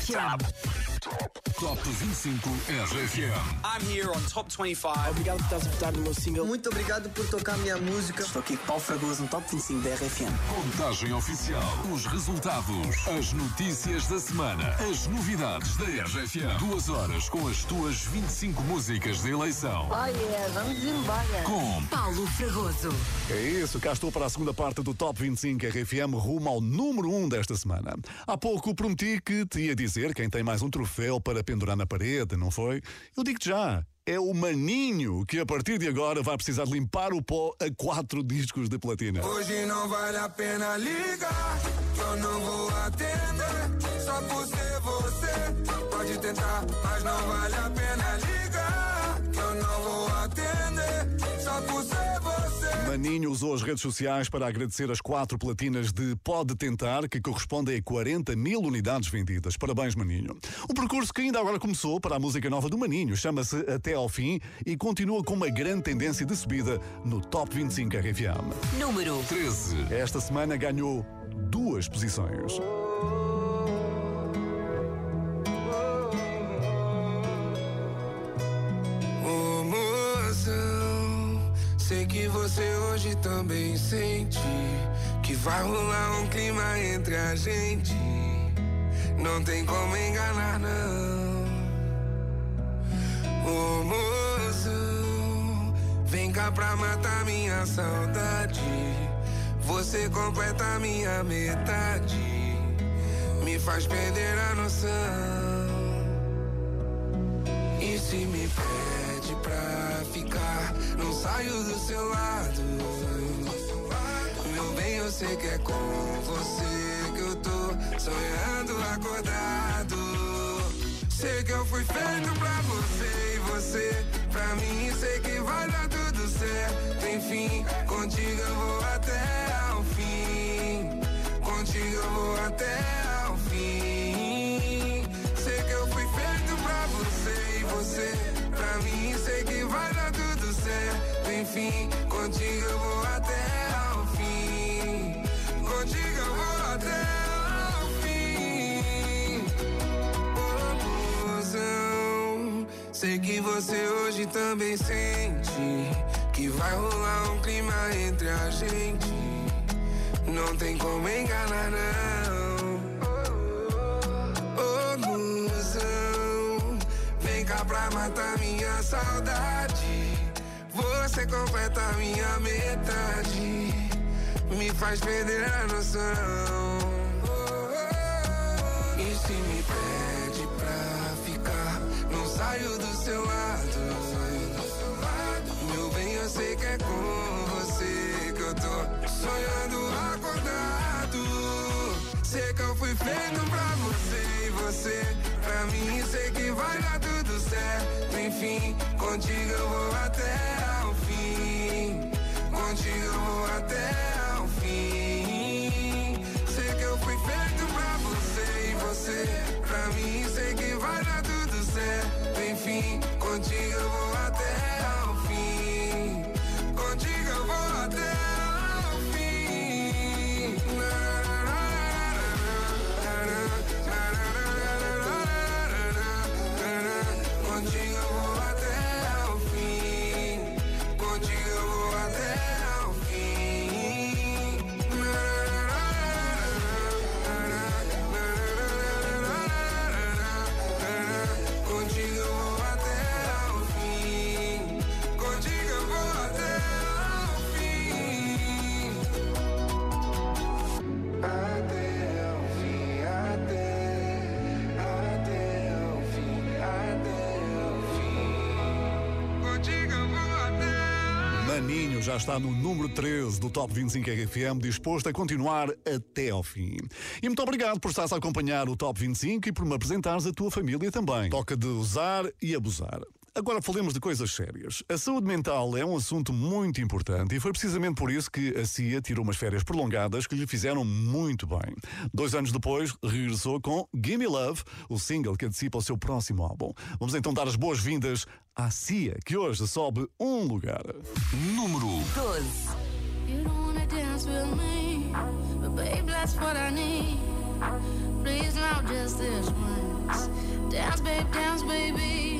RFM. Top 25 RFM. I'm here on Top 25. Obrigado por estás a votar no meu single. Muito obrigado por tocar a minha música. Estou aqui com Paulo Fragoso no Top 25 da RFM. Contagem oficial. Os resultados. As notícias da semana. As novidades da RFM. Duas horas com as tuas 25 músicas de eleição. Oh yeah, vamos embora. Com Paulo Fragoso. É isso, cá estou para a segunda parte do Top 25 RFM, rumo ao número 1 desta semana. Há pouco prometi que te ia dizer quem tem mais um troféu para pendurar na parede, não foi? Eu digo-te já. É o Maninho, que a partir de agora vai precisar limpar o pó a quatro discos de platina. Hoje não vale a pena ligar, eu não vou atender. Só por ser você, pode tentar, mas não vale a pena Maninho usou as redes sociais para agradecer as quatro platinas de Pode Tentar, que correspondem a 40 mil unidades vendidas. Parabéns, Maninho. O percurso que ainda agora começou para a música nova do Maninho chama-se Até ao Fim e continua com uma grande tendência de subida no Top 25 RFM. Número 13. Esta semana ganhou duas posições. Sei que você hoje também sente que vai rolar um clima entre a gente. Não tem como enganar, não. Ô mozão, vem cá pra matar minha saudade. Você completa minha metade, me faz perder a noção. E se me pede pra ficar, não saio do seu lado. Meu bem, eu sei que é com você que eu tô sonhando acordado. Sei que eu fui feito pra você e você pra mim. Sei que vai dar tudo certo. Enfim, contigo eu vou até ao fim. Contigo eu vou até fim. Enfim, contigo eu vou até ao fim. Contigo eu vou até ao fim. Ô, mozão, sei que você hoje também sente que vai rolar um clima entre a gente. Não tem como enganar, não. Ô, mozão, vem cá pra matar minha saudade. Você completa minha metade, me faz perder a noção. E se me pede pra ficar, não saio do seu lado. Meu bem, eu sei que é com você que eu tô sonhando acordado. Sei que eu fui feito pra você e você pra mim. Sei que vai dar tudo certo. Enfim, contigo eu vou até. Contigo até ao já está no número 13 do Top 25 RFM, disposto a continuar até ao fim. E muito obrigado por estares a acompanhar o Top 25 e por me apresentares a tua família também. Toca de usar e abusar. Agora falemos de coisas sérias. A saúde mental é um assunto muito importante e foi precisamente por isso que a Cia tirou umas férias prolongadas que lhe fizeram muito bem. Dois anos depois, regressou com Gimme Love, o single que antecipa o seu próximo álbum. Vamos então dar as boas-vindas à Cia, que hoje sobe um lugar. Número 12. You don't wanna dance with me, but babe, that's what I need. Please, not just this one. Dance, babe, dance, baby.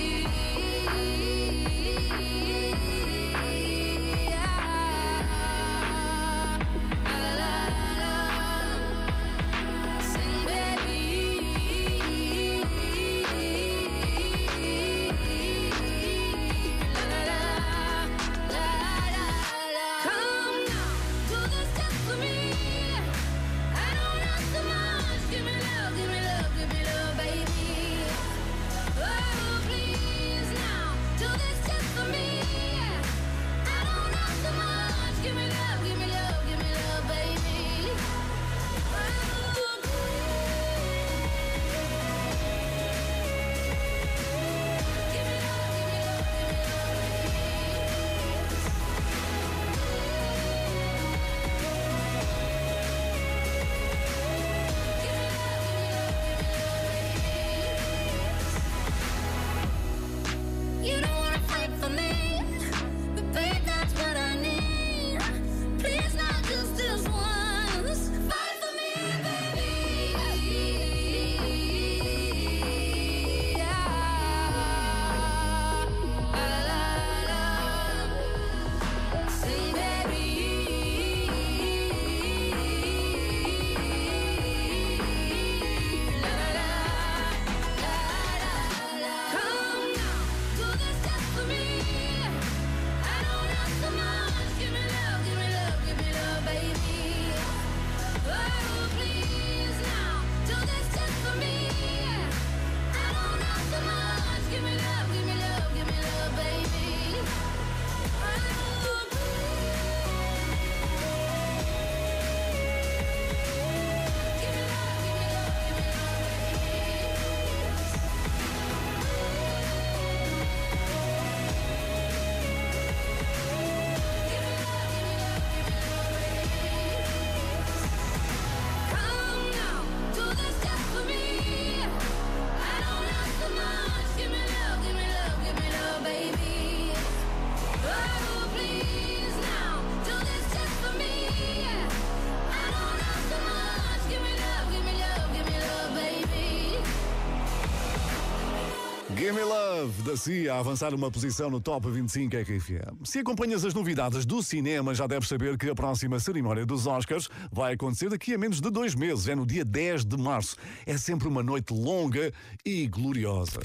Da a avançar uma posição no Top 25 RFM. Se acompanhas as novidades do cinema, já deves saber que a próxima cerimónia dos Oscars vai acontecer daqui a menos de dois meses, é no dia 10 de março. É sempre uma noite longa e gloriosa.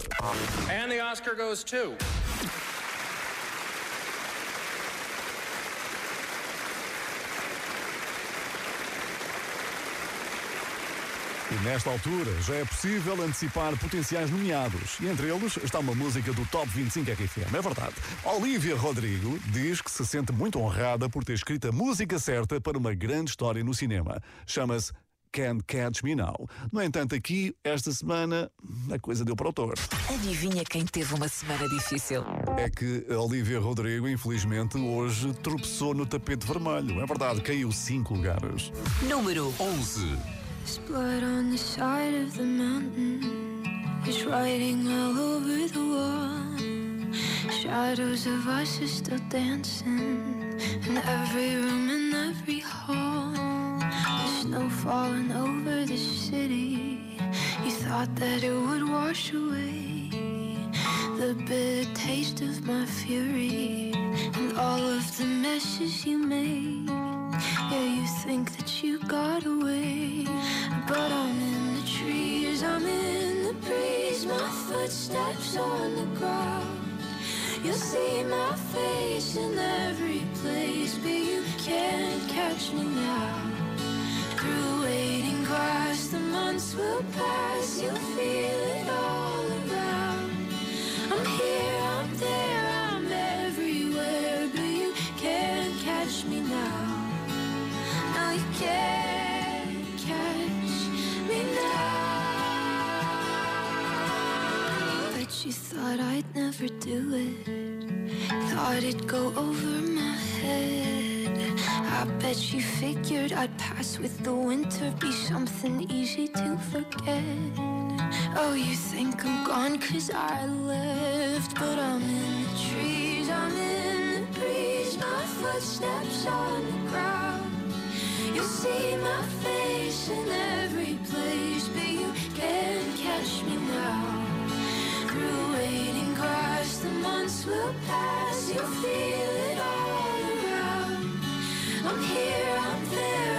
And the Oscar goes to. E nesta altura já é possível antecipar potenciais nomeados. E entre eles está uma música do Top 25 RFM. É verdade. Olivia Rodrigo diz que se sente muito honrada por ter escrito a música certa para uma grande história no cinema. Chama-se Can't Catch Me Now. No entanto, aqui, esta semana, a coisa deu para o torto. Adivinha quem teve uma semana difícil? É que a Olivia Rodrigo, infelizmente, hoje tropeçou no tapete vermelho. É verdade, caiu cinco lugares. Número 11. There's blood on the side of the mountain. There's writing all over the wall. Shadows of us are still dancing in every room and every hall. The snow falling over the city. You thought that it would wash away the bitter taste of my fury and all of the messes you made. Yeah, you think that you got away, but I'm in the trees, I'm in the breeze, my footsteps on the ground. You'll see my face in every place, but you can't catch me now. Through waiting grass, the months will pass, you'll feel it all around. I'm here, I'm there, I'm everywhere, but you can't catch me now. No, you can't thought I'd never do it. Thought it'd go over my head. I bet you figured I'd pass with the winter, be something easy to forget. Oh, you think I'm gone cause I left, but I'm in the trees, I'm in the breeze. My footsteps on the ground. You'll see my face in every place, but you can't catch me now. Waiting grass, the months will pass. You'll feel it all around. I'm here, I'm there,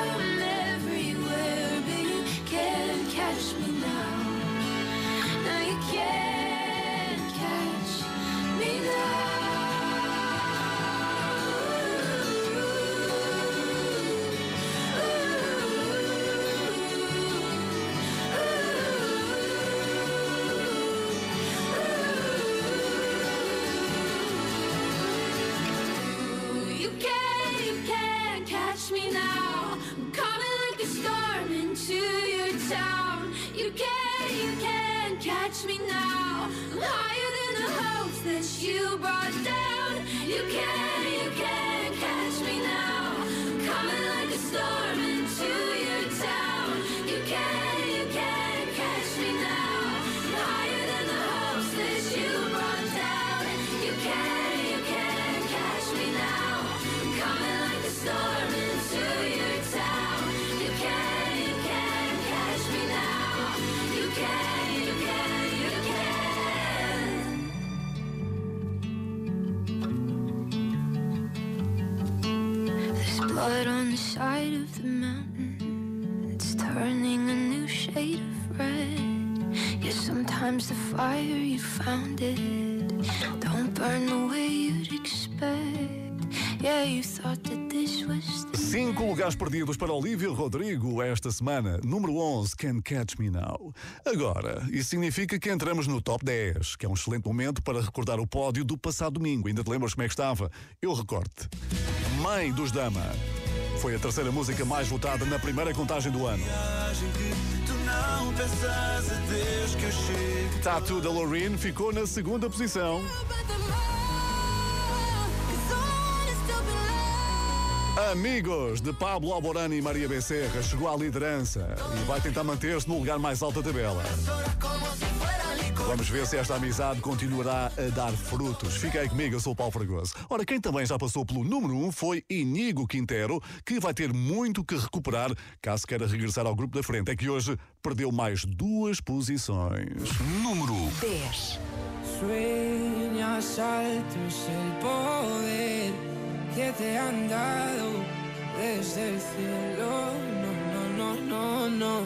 You can't, of the mountain. It's turning a new shade of red. Sometimes the fire you found it don't burn the way you'd expect. Yeah, you thought that this was the Cinco lugares perdidos para Olivia Rodrigo esta semana. Número 11, Can Catch Me Now. Agora, isso significa que entramos no top 10, que é um excelente momento para recordar o pódio do passado domingo. Ainda te lembras como é que estava? Eu recorte. Mãe dos Dama. Foi a terceira música mais votada na primeira contagem do ano. Tattoo da Loreen ficou na segunda posição. Amigos de Pablo Alborani e Maria Becerra chegou à liderança e vai tentar manter-se no lugar mais alto da tabela. Vamos ver se esta amizade continuará a dar frutos. Fica aí comigo, eu sou o Paulo Fragoso. Ora, quem também já passou pelo número 1 um foi Inigo Quintero, que vai ter muito que recuperar caso queira regressar ao grupo da frente. É que hoje perdeu mais duas posições. Número 10. Sueñas altos el poder que te han dado desde el cielo. No, no, no, no, no.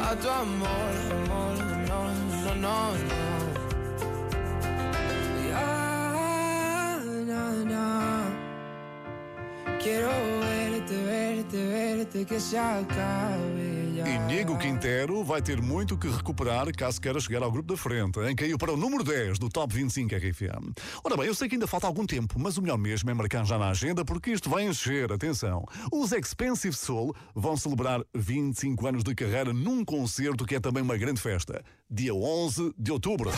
a tu amor, amor, no, no, no, no. Quiero Nego Quintero vai ter muito que recuperar caso queira chegar ao grupo da frente, em caiu para o número 10 do Top 25 RFM. Ora bem, eu sei que ainda falta algum tempo, mas o melhor mesmo é marcar já na agenda porque isto vai encher, atenção. Os Expensive Soul vão celebrar 25 anos de carreira num concerto que é também uma grande festa, dia 11 de outubro.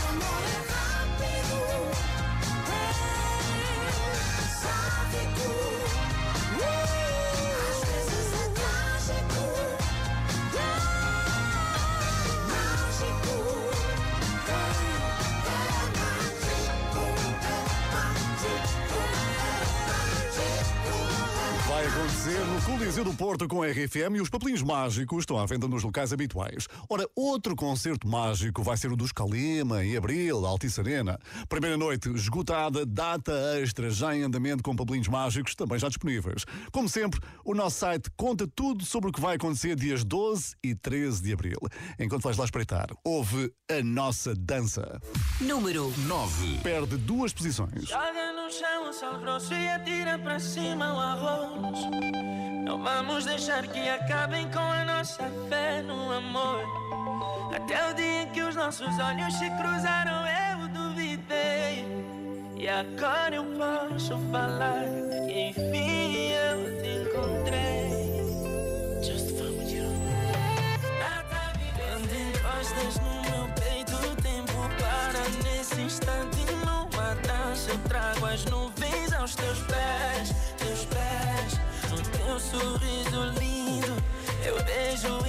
Coliseu do Porto com a RFM e os papelinhos mágicos estão à venda nos locais habituais. Ora, outro concerto mágico vai ser o dos Calema, em abril, Altice Arena. Primeira noite esgotada, data extra já em andamento com papelinhos mágicos também já disponíveis. Como sempre, o nosso site conta tudo sobre o que vai acontecer dias 12 e 13 de abril. Enquanto vais lá espreitar, ouve a nossa dança. Número 9. Perde duas posições. Joga no chão o sal grosso e atira para cima o arroz. Não vamos deixar que acabem com a nossa fé no amor. Até o dia em que os nossos olhos se cruzaram, eu duvidei. E agora eu posso falar que enfim eu te encontrei. Just found you. Quando encostas no meu peito, o tempo para nesse instante. Numa dança eu trago as nuvens aos teus pés, teus pés. Teu sorriso lindo, eu vejo o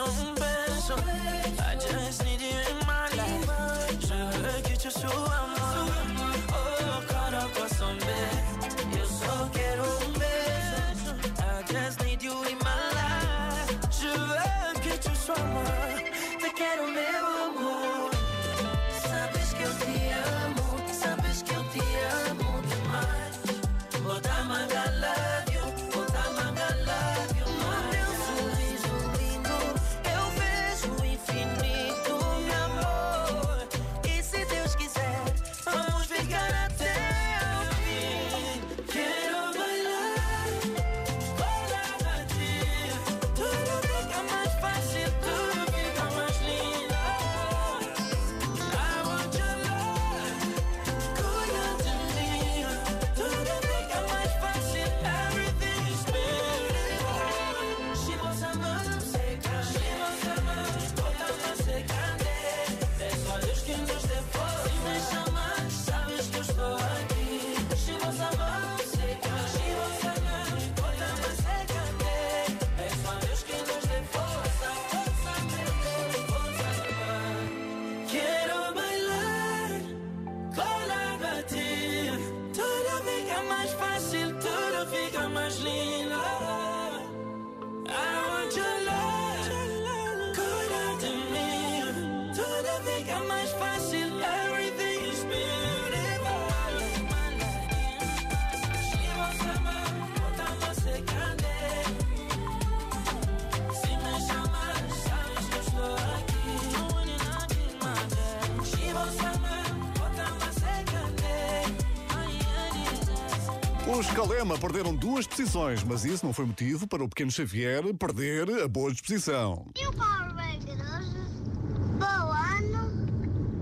home. Calema perderam duas posições, mas isso não foi motivo para o pequeno Xavier perder a boa disposição. E o bom ano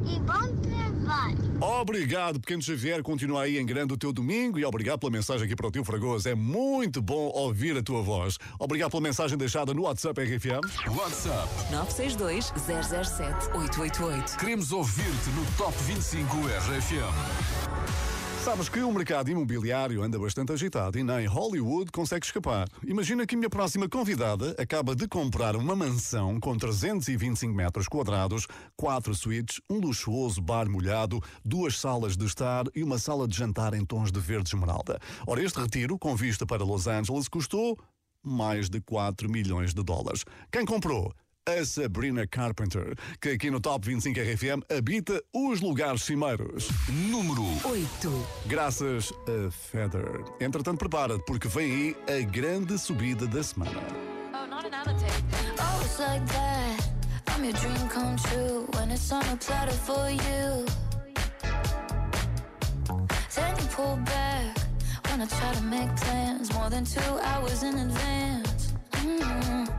e bom trabalho. trabalho. Obrigado, pequeno Xavier. Continua aí em grande o teu domingo e obrigado pela mensagem aqui para o tio Fragoso. É muito bom ouvir a tua voz. Obrigado pela mensagem deixada no WhatsApp RFM. WhatsApp 962 007 888. Queremos ouvir-te no Top 25 RFM. Sabes que o mercado imobiliário anda bastante agitado e nem Hollywood consegue escapar. Imagina que a minha próxima convidada acaba de comprar uma mansão com 325 metros quadrados, quatro suítes, um luxuoso bar molhado, duas salas de estar e uma sala de jantar em tons de verde esmeralda. Ora, este retiro, com vista para Los Angeles, custou mais de 4 milhões de dólares. Quem comprou? A Sabrina Carpenter, que aqui no Top 25 RFM habita os lugares cimeiros. Número 8. Graças a Feather. Entretanto, prepara-te, porque vem aí a grande subida da semana. Oh, not another tape. Oh, it's like that. I'm your dream come true when it's on a platter for you. Then you pull back when I try to make plans more than two hours in advance. Mm. The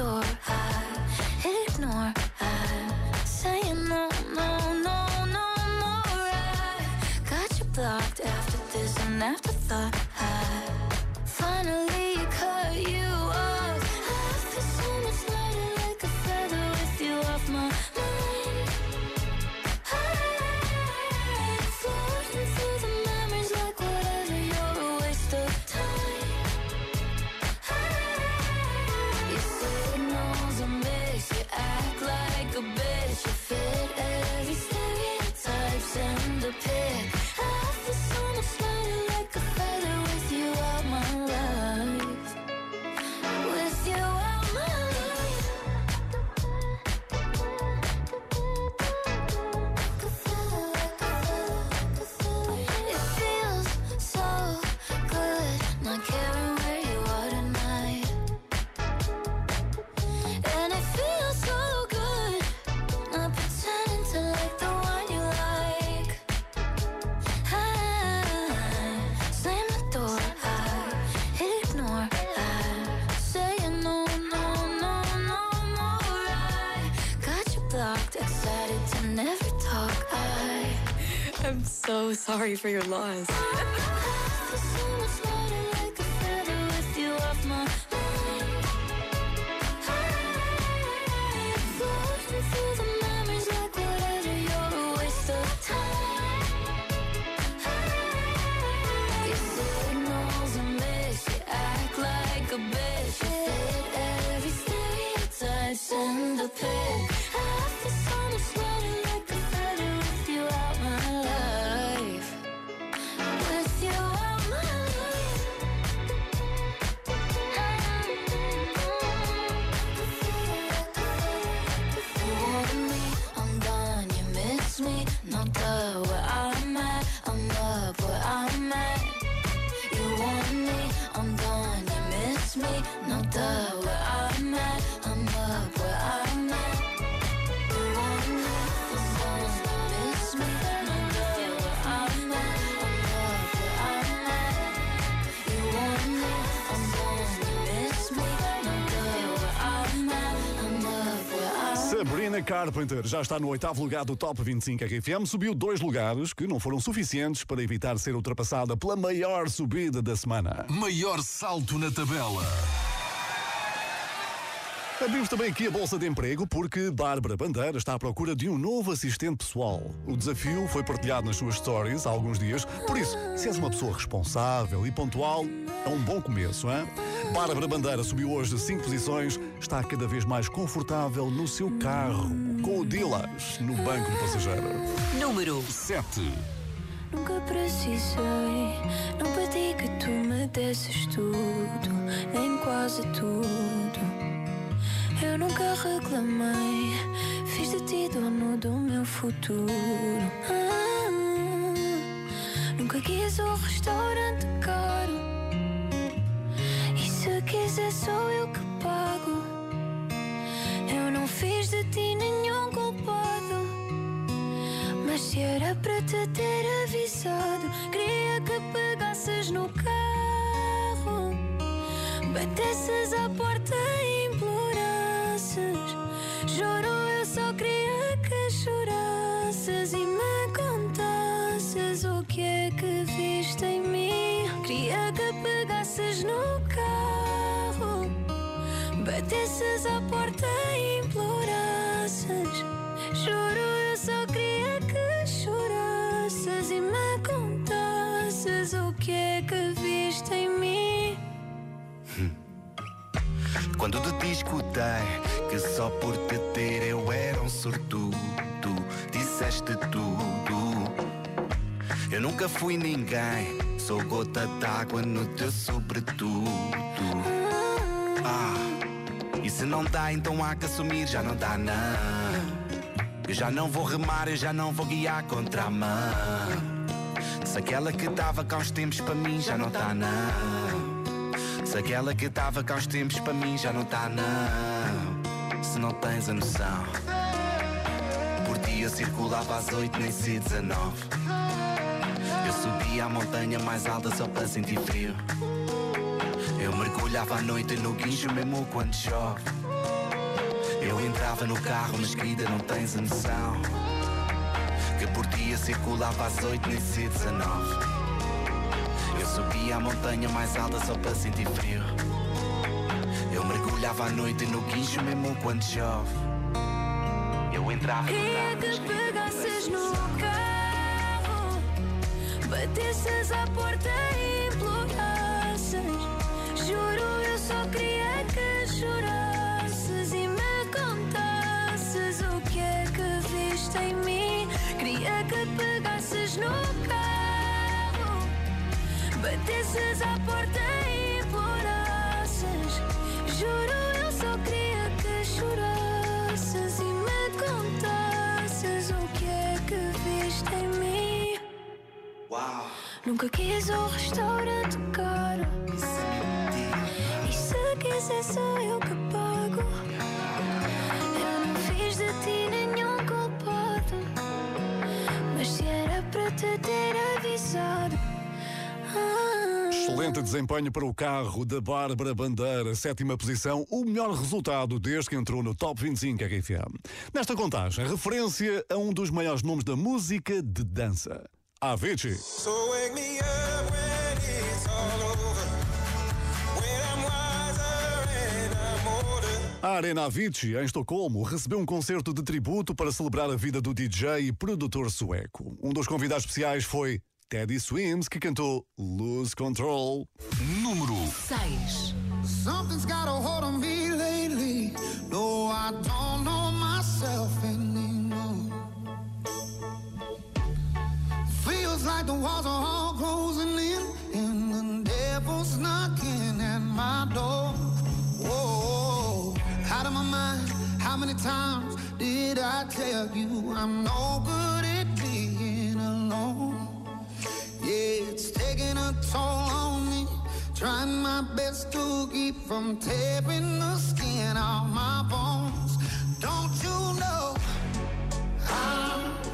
I ignore. I say no, no, no, no more. I got you blocked after this afterthought. Sorry for your loss. Sabrina Carpenter já está no oitavo lugar do Top 25 RFM, subiu dois lugares que não foram suficientes para evitar ser ultrapassada pela maior subida da semana. Maior salto na tabela. Abrimos também aqui a Bolsa de Emprego porque Bárbara Bandeira está à procura de um novo assistente pessoal. O desafio foi partilhado nas suas stories há alguns dias, por isso, se és uma pessoa responsável e pontual, é um bom começo, hein? Bárbara Bandeira subiu hoje cinco posições, está cada vez mais confortável no seu carro, com o Dilas no banco do passageiro. Número 7. Nunca precisei, não pedi que tu me desses tudo, nem quase tudo. Nunca reclamei, fiz de ti dono do meu futuro. Ah, nunca quis um restaurante caro. E se quiser, sou eu que pago. Eu não fiz de ti nenhum culpado. Mas se era para te ter avisado, queria que pegasses no carro, batesses à porta batesses à porta e implorasses. Juro, eu só queria que chorasses e me contasses o que é que viste em mim. Quando te escutei que só por te ter eu era um sortudo, disseste tudo. Eu nunca fui ninguém, sou gota d'água no teu sobretudo. Se não dá, então há que assumir, já não dá não. Eu já não vou remar, eu já não vou guiar contra a mão. Se aquela que dava cá uns tempos para mim já não tá não. Se aquela que dava cá uns tempos para mim já não tá não. Se não tens a noção. Por ti eu circulava às oito, nem se 19. Eu subia a montanha mais alta só para sentir frio. Eu mergulhava à noite no guincho mesmo quando chove. Eu entrava no carro, mas querida, não tens a noção. Que por dia circulava às oito, nem se 19. Eu subia a montanha mais alta só para sentir frio. Eu mergulhava à noite no guincho mesmo quando chove. Eu entrava no Queria carro, mas que pegasses no carro, batesses à porta e batesses à porta e implorasses. Juro, eu só queria que chorasses e me contasses o que é que viste em mim. Nunca quis um restaurante caro. E se quiser, sou eu que pago. Eu não fiz de ti nenhum culpado. Mas se era para te ter avisado. Ah, Excelente desempenho para o carro da Bárbara Bandeira, sétima posição, o melhor resultado desde que entrou no Top 25 RFM. Nesta contagem, referência a um dos maiores nomes da música de dança, Avicii. So wake me up when it's all over. A Arena Avicii, em Estocolmo, recebeu um concerto de tributo para celebrar a vida do DJ e produtor sueco. Um dos convidados especiais foi Teddy Swims, que cantou Lose Control. Número 6. Something's got a hold on me lately. No, I don't know myself anymore. Feels like the walls are all closing in, and the devil's knocking at my door. Whoa, out of my mind. How many times did I tell you I'm no good toll on me. Trying my best to keep from tearing the skin off my bones. Don't you know I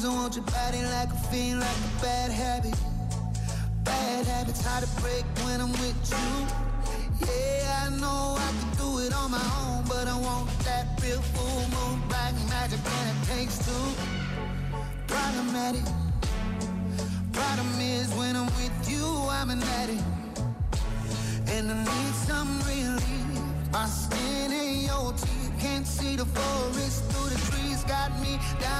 Problem I want your body like a fiend, like a bad habit. Bad habits hard to break when I'm with you. Yeah, I know I can do it on my own, but I want that real full moon, black magic, and it takes two. Problematic. Problem is, when I'm with you, I'm an addict. And I need some relief. My skin and your teeth can't see the forest through the trees. Got me down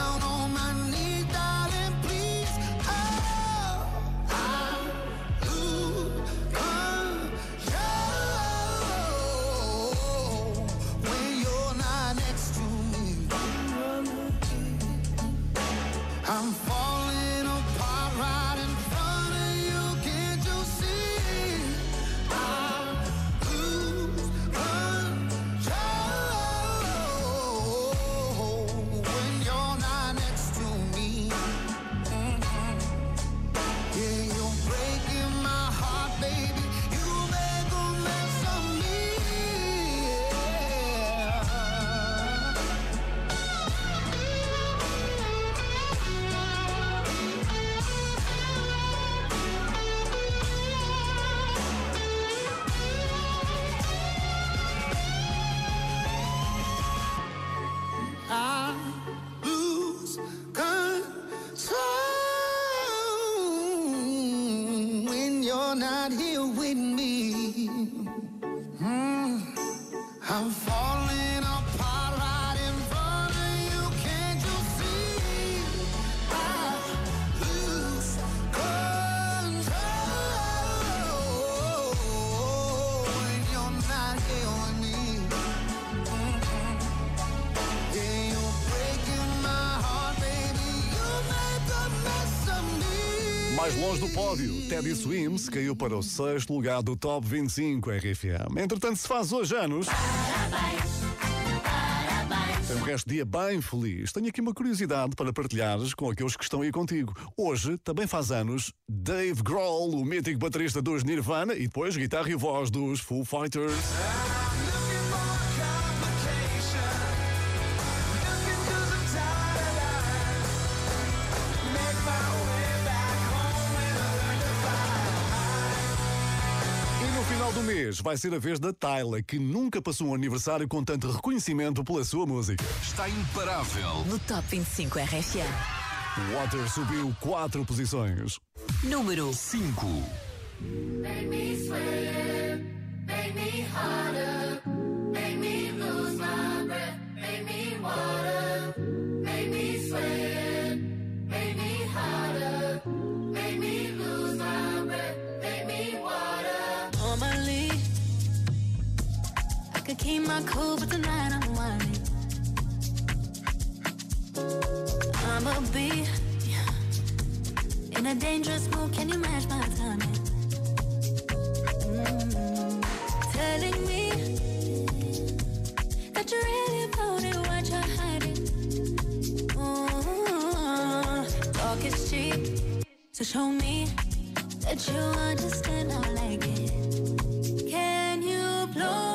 pódio, Teddy Swims caiu para o sexto lugar do Top 25 RFM. Entretanto, se faz hoje anos. Tem um resto de dia bem feliz. Tenho aqui uma curiosidade para partilhares com aqueles que estão aí contigo. Hoje também faz anos Dave Grohl, o mítico baterista dos Nirvana e depois guitarra e voz dos Foo Fighters. Mês vai ser a vez da Tyla, que nunca passou um aniversário com tanto reconhecimento pela sua música. Está imparável. No Top 25 RFM. Water subiu quatro posições. Número 5. Make me sweat, make me harder, keep my cool, but tonight I'm whining. I'm a bee in a dangerous mood. Can you match my timing? Mm, telling me that you're really about it, what you're hiding. Mm, talk is cheap, so show me that you understand. I like it. Can you blow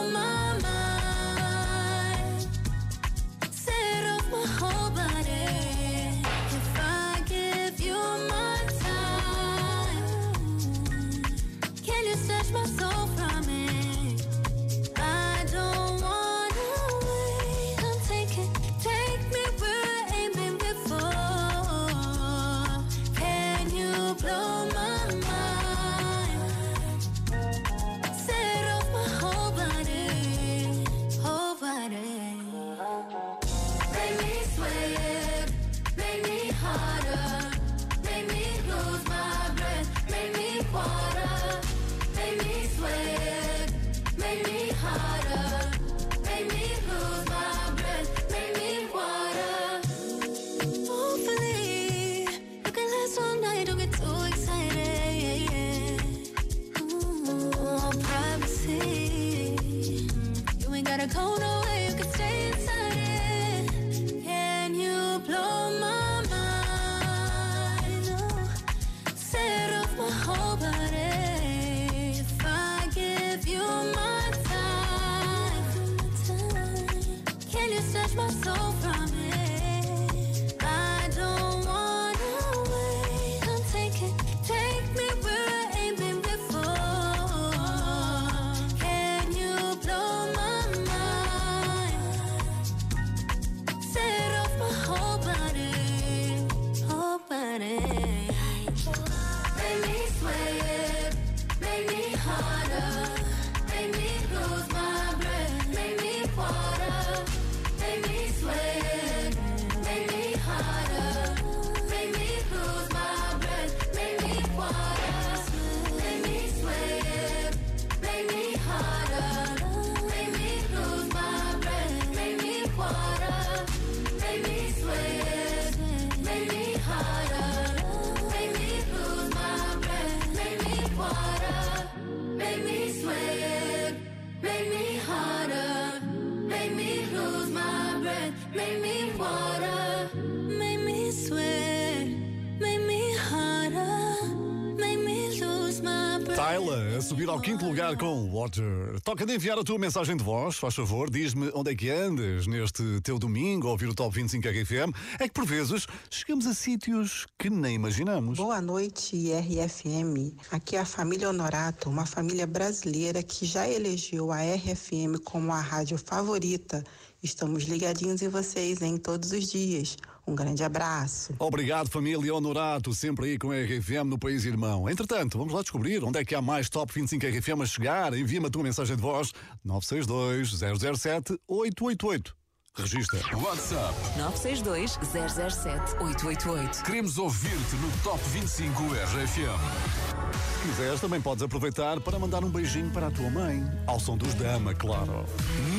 ao quinto lugar com Water. Toca de enviar a tua mensagem de voz, faz favor, diz-me onde é que andas neste teu domingo a ouvir o Top 25 RFM. É que por vezes chegamos a sítios que nem imaginamos. Boa noite, RFM. Aqui é a família Honorato, uma família brasileira que já elegeu a RFM como a rádio favorita. Estamos ligadinhos em vocês, em todos os dias. Um grande abraço. Obrigado, família Honorato, sempre aí com a RFM no País Irmão. Entretanto, vamos lá descobrir onde é que há mais Top 25 RFM a chegar. Envia-me a tua mensagem de voz 962-007-888. Registra. WhatsApp 962 007 888. Queremos ouvir-te no Top 25 RFM. Se quiseres, também podes aproveitar para mandar um beijinho para a tua mãe. Ao som dos Dama, claro.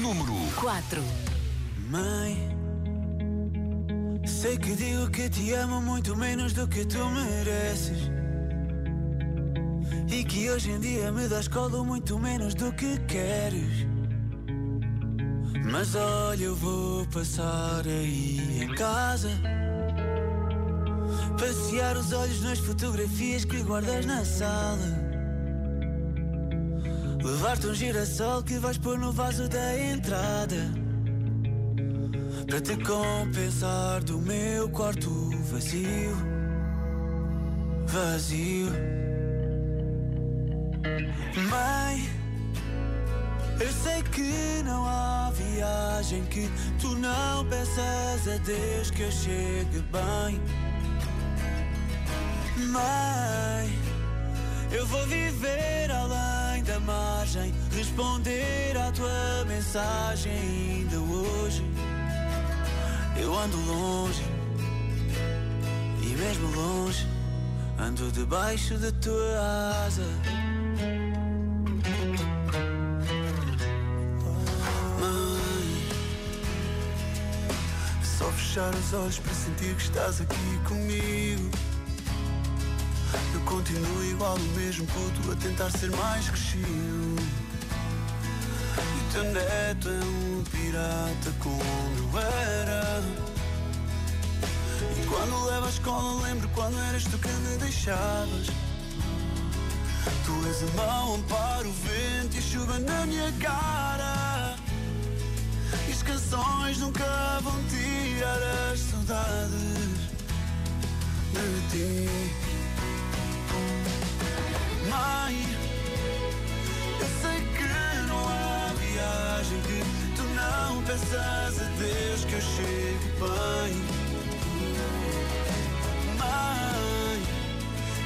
Número 4. Mãe, sei que digo que te amo muito menos do que tu mereces. Decidi que hoje em dia me das colo muito menos do que queres. Mas olha, eu vou passar aí em casa. Passear os olhos nas fotografias que guardas na sala. Levar-te um girassol que vais pôr no vaso da entrada. Para te compensar do meu quarto vazio. Vazio. Mãe, eu sei que não há viagem que tu não peças a Deus que eu chegue bem. Mãe, eu vou viver além da margem, responder à tua mensagem ainda hoje. Eu ando longe, e mesmo longe, ando debaixo da tua asa. Mãe, só fechar os olhos para sentir que estás aqui comigo. Eu continuo igual o mesmo puto a tentar ser mais crescido. Teu neto é um pirata como eu era. E quando levo à escola lembro quando eras tu que me deixavas. Tu és a mão, amparo o vento e a chuva na minha cara. E as canções nunca vão tirar as saudades de ti. Mãe, viagem que tu não peças a Deus que eu chegue bem. Mãe,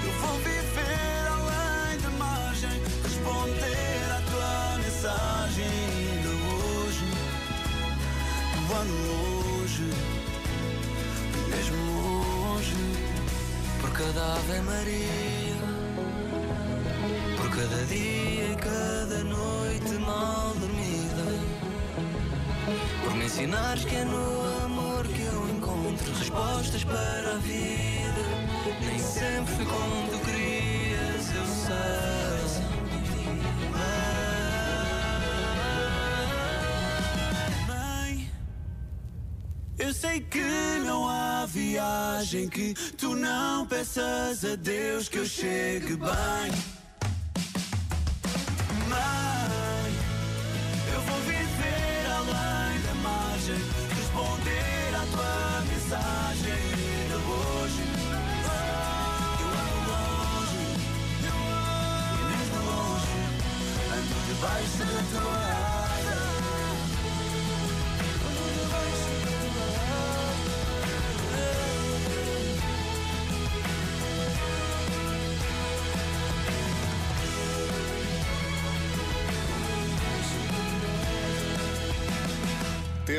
eu vou viver além da margem, responder à tua mensagem ainda hoje. Eu ando longe, mesmo longe, por cada Ave Maria. Cada dia e cada noite mal dormida. Por me ensinares que é no amor que eu encontro respostas para a vida. Nem sempre foi como tu querias, eu sei. Mãe, eu sei que não há viagem que tu não peças a Deus que eu chegue bem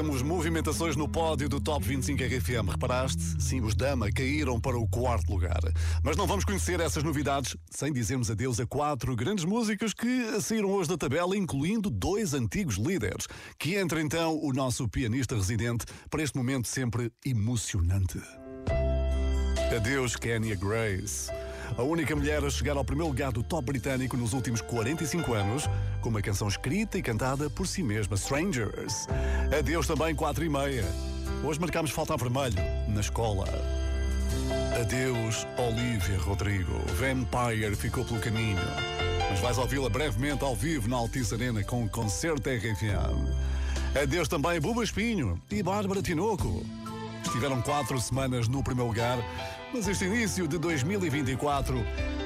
Temos movimentações no pódio do Top 25 RFM. Reparaste? Sim, os Dama caíram para o quarto lugar. Mas não vamos conhecer essas novidades sem dizermos adeus a quatro grandes músicas que saíram hoje da tabela, incluindo dois antigos líderes. Que entra então o nosso pianista residente para este momento sempre emocionante. Adeus, Kenya Grace. A única mulher a chegar ao primeiro lugar do top britânico nos últimos 45 anos, com uma canção escrita e cantada por si mesma, Strangers. Adeus também 4 e meia. Hoje marcamos falta a vermelho, na escola. Adeus, Olivia Rodrigo. Vampire ficou pelo caminho. Mas vais ouvi-la brevemente ao vivo na Altice Arena com o concerto RFM. Adeus também, Buba Espinho e Bárbara Tinoco. Estiveram quatro semanas no primeiro lugar, mas este início de 2024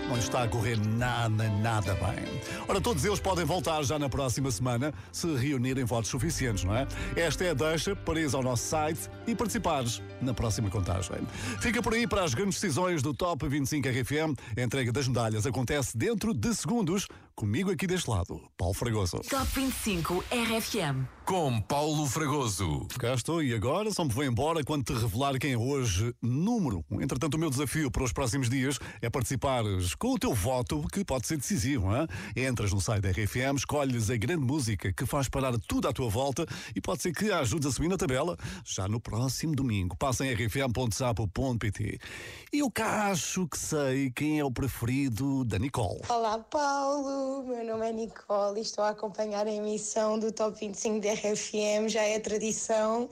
não está a correr nada, nada bem. Ora, todos eles podem voltar já na próxima semana se reunirem votos suficientes, não é? Esta é a deixa para ir ao nosso site e participares na próxima contagem. Fica por aí para as grandes decisões do Top 25 RFM. A entrega das medalhas acontece dentro de segundos. Comigo aqui deste lado, Paulo Fragoso. Top 25 RFM. Com Paulo Fragoso. Cá estou e agora só me vou embora quando te revelar quem é hoje número. Entretanto, o meu desafio para os próximos dias é participares com o teu voto, que pode ser decisivo. Hein? Entras no site da RFM, escolhes a grande música que faz parar tudo à tua volta e pode ser que a ajudes a subir na tabela já no próximo domingo. Passa em rfm.sapo.pt. E eu cá acho que sei quem é o preferido da Nicole. Olá Paulo, meu nome é Nicole e estou a acompanhar a emissão do Top 25 da RFM, já é tradição.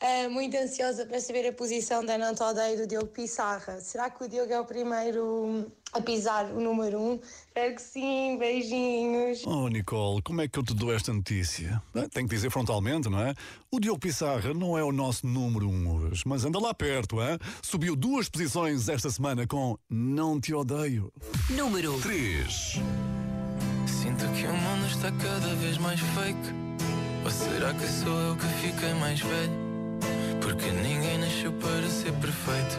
Ah, muito ansiosa para saber a posição da Não Te Odeio do Diogo Pissarra. Será que o Diogo é o primeiro a pisar o número 1? Um? Espero que sim, beijinhos. Oh, Nicole, como é que eu te dou esta notícia? Ah, Tenho que dizer frontalmente, não é? O Diogo Pissarra não é o nosso número 1 um hoje, mas anda lá perto, é? Subiu duas posições esta semana com Não Te Odeio. Número 3. Sinto que o mundo está cada vez mais fake. Ou será que sou eu que fiquei mais velho? Porque ninguém nasceu para ser perfeito.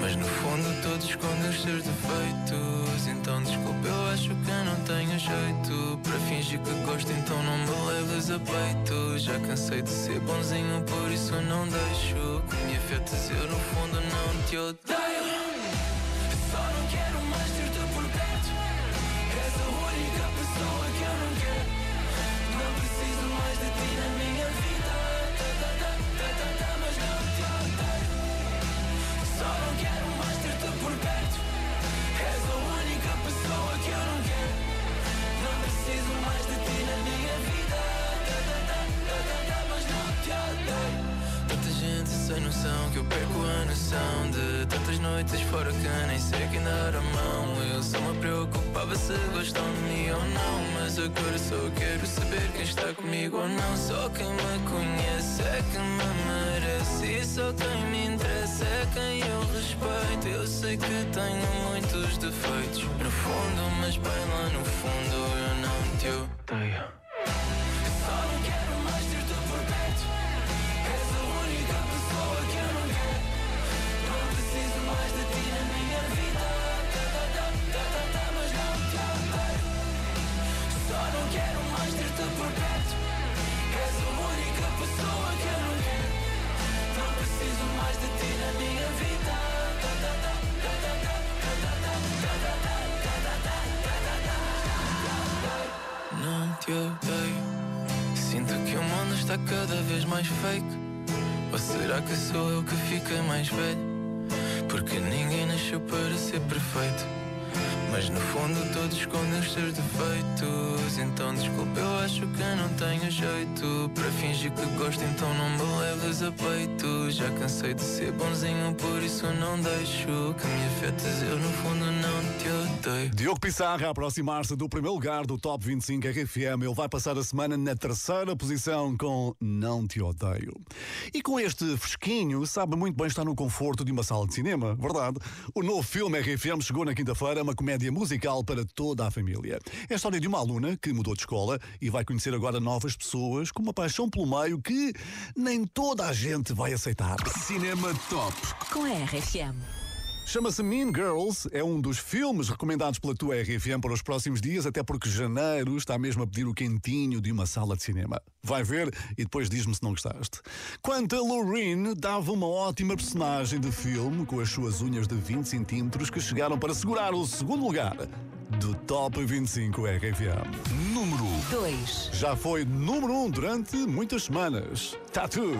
Mas no fundo todos escondem os seus defeitos. Então desculpa, eu acho que eu não tenho jeito. Para fingir que gosto, então não me leves a peito. Já cansei de ser bonzinho, por isso não deixo que me afetes. Eu no fundo não te odeio. De tantas noites fora que nem sei quem dar a mão. Eu só me preocupava se gostam de mim ou não. Mas agora só quero saber quem está comigo ou não. Só quem me conhece é que me merece. E só quem me interessa é quem eu respeito. Eu sei que tenho muitos defeitos no fundo, mas bem lá no fundo eu não te odeio. Sinto que o mundo está cada vez mais fake. Ou será que sou eu que fiquei mais velho? Porque ninguém nasceu para ser perfeito. Mas no fundo todos escondem os seus defeitos. Então desculpa, eu acho que não tenho jeito. Para fingir que gosto, então não me leves a peito. Já cansei de ser bonzinho, por isso não deixo que me afetes. Eu no fundo Diogo Pissarra a aproximar-se do primeiro lugar do Top 25 RFM. Ele vai passar a semana na terceira posição com Não Te Odeio. E com este fresquinho, sabe muito bem estar no conforto de uma sala de cinema, verdade? O novo filme RFM chegou na quinta-feira, uma comédia musical para toda a família. É a história de uma aluna que mudou de escola e vai conhecer agora novas pessoas com uma paixão pelo meio que nem toda a gente vai aceitar. Cinema Top. com a RFM. Chama-se Mean Girls, é um dos filmes recomendados pela tua RFM para os próximos dias, até porque janeiro está mesmo a pedir o quentinho de uma sala de cinema. Vai ver e depois diz-me se não gostaste. Quanto a Lorraine, dava uma ótima personagem de filme com as suas unhas de 20 centímetros que chegaram para segurar o segundo lugar do Top 25 RFM. Número 2. Já foi número 1 um durante muitas semanas. Tattoo.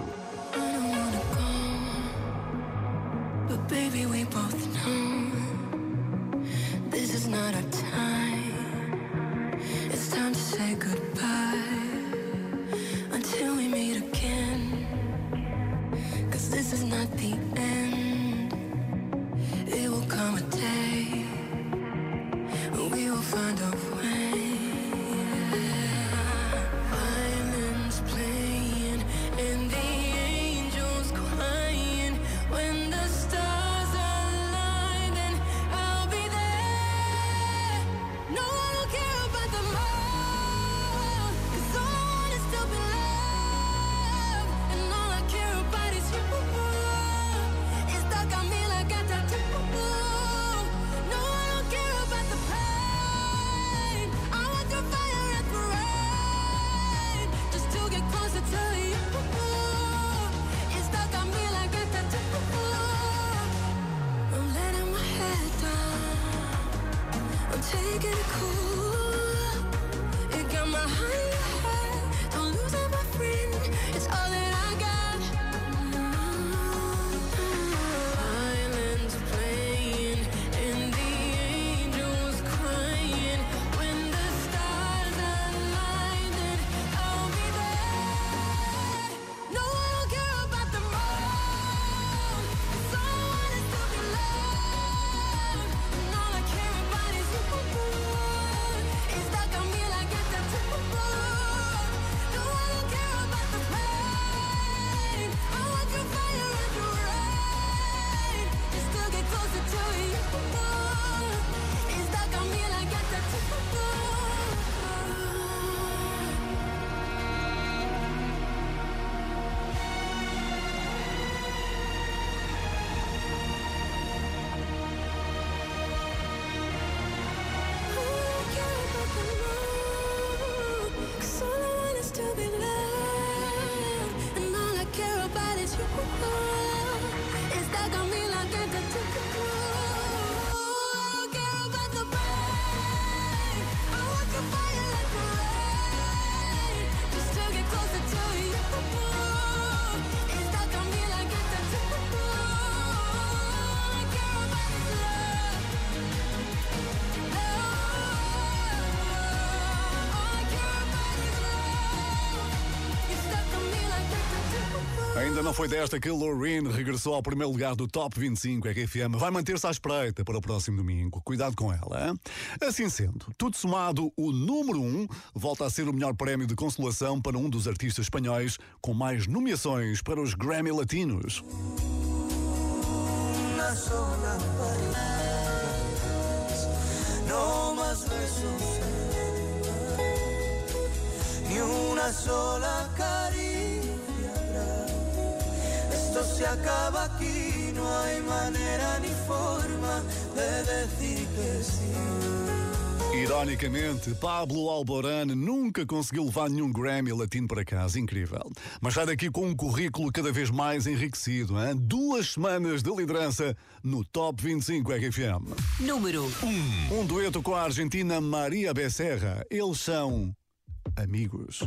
But baby, we both know this is not our time. It's time to say goodbye until we meet again. Cause this is not the end. It will come a day we will find a way. Não foi desta que Loreen regressou ao primeiro lugar do Top 25 RFM. Vai manter-se à espreita para o próximo domingo. Cuidado com ela. Hein? Assim sendo, tudo somado, o número 1 volta a ser o melhor prémio de consolação para um dos artistas espanhóis com mais nomeações para os Grammy Latinos. Una sola besos, ni una sola caricia habrá. Esto se acaba aquí, no hay manera ni forma de decir que sí. Ironicamente, Pablo Alborán nunca conseguiu levar nenhum Grammy latino para casa. Incrível. Mas sai daqui com um currículo cada vez mais enriquecido. Hein? Duas semanas de liderança no Top 25 RFM. Número 1. Um dueto com a argentina Maria Becerra. Eles são amigos.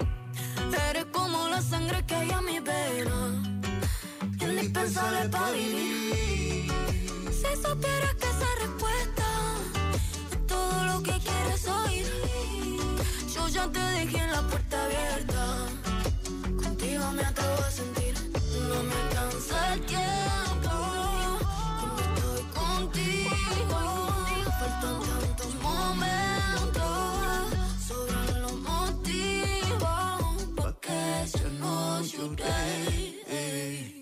Eres como la sangre que hay a mi vena. Indispensable para vivir. Si supieras que esa respuesta es todo lo que quieres oír. Yo ya te dejé en la puerta abierta. Contigo me atrevo a sentir. No me cansa el tiempo. No lloré.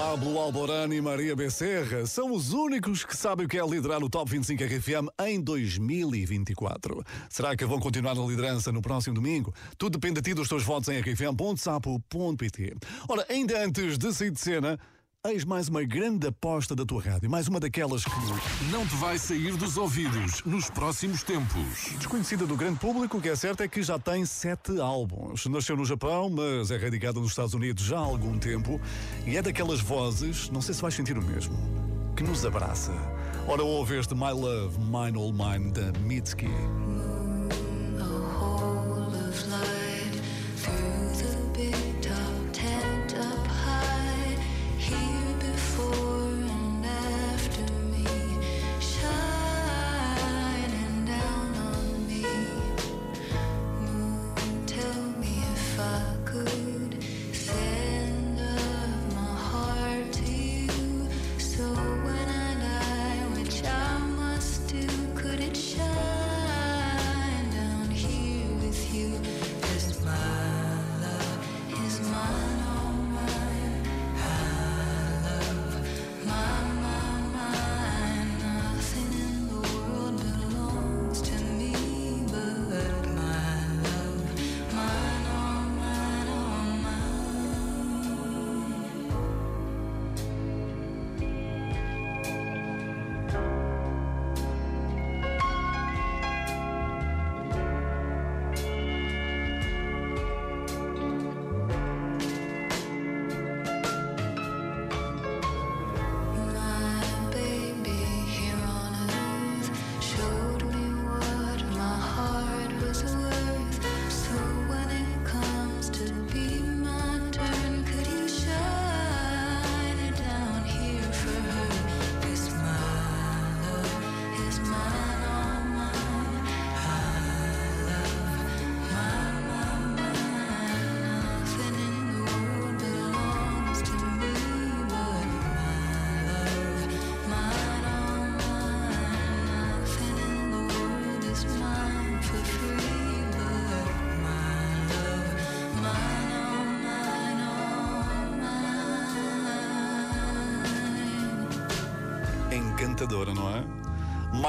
Pablo Alborán e Maria Becerra são os únicos que sabem o que é liderar o Top 25 RFM em 2024. Será que vão continuar na liderança no próximo domingo? Tudo depende de ti dos teus votos em rfm.sapo.pt. Ora, ainda antes de sair de cena, eis mais uma grande aposta da tua rádio. Mais uma daquelas que... Não te vai sair dos ouvidos nos próximos tempos. Desconhecida do grande público, o que é certo é que já tem sete álbuns. Nasceu no Japão, mas é radicada nos Estados Unidos já há algum tempo e é daquelas vozes, não sei se vais sentir o mesmo, que nos abraça. Ora, ouve este My Love, Mine All Mine da Mitski.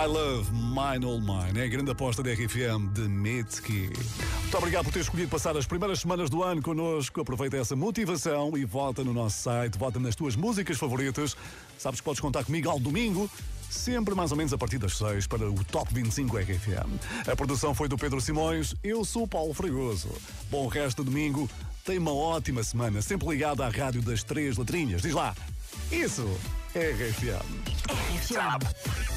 My Love, Mine All Mine. É a grande aposta da RFM de Mitski. Muito obrigado por ter escolhido passar as primeiras semanas do ano connosco. Aproveita essa motivação e vota no nosso site, vota nas tuas músicas favoritas. Sabes que podes contar comigo ao domingo, sempre mais ou menos a partir das 6 para o Top 25 RFM. A produção foi do Pedro Simões, eu sou o Paulo Fregoso. Bom resto de domingo, tem uma ótima semana, sempre ligado à rádio das três letrinhas. Diz lá, isso é RFM.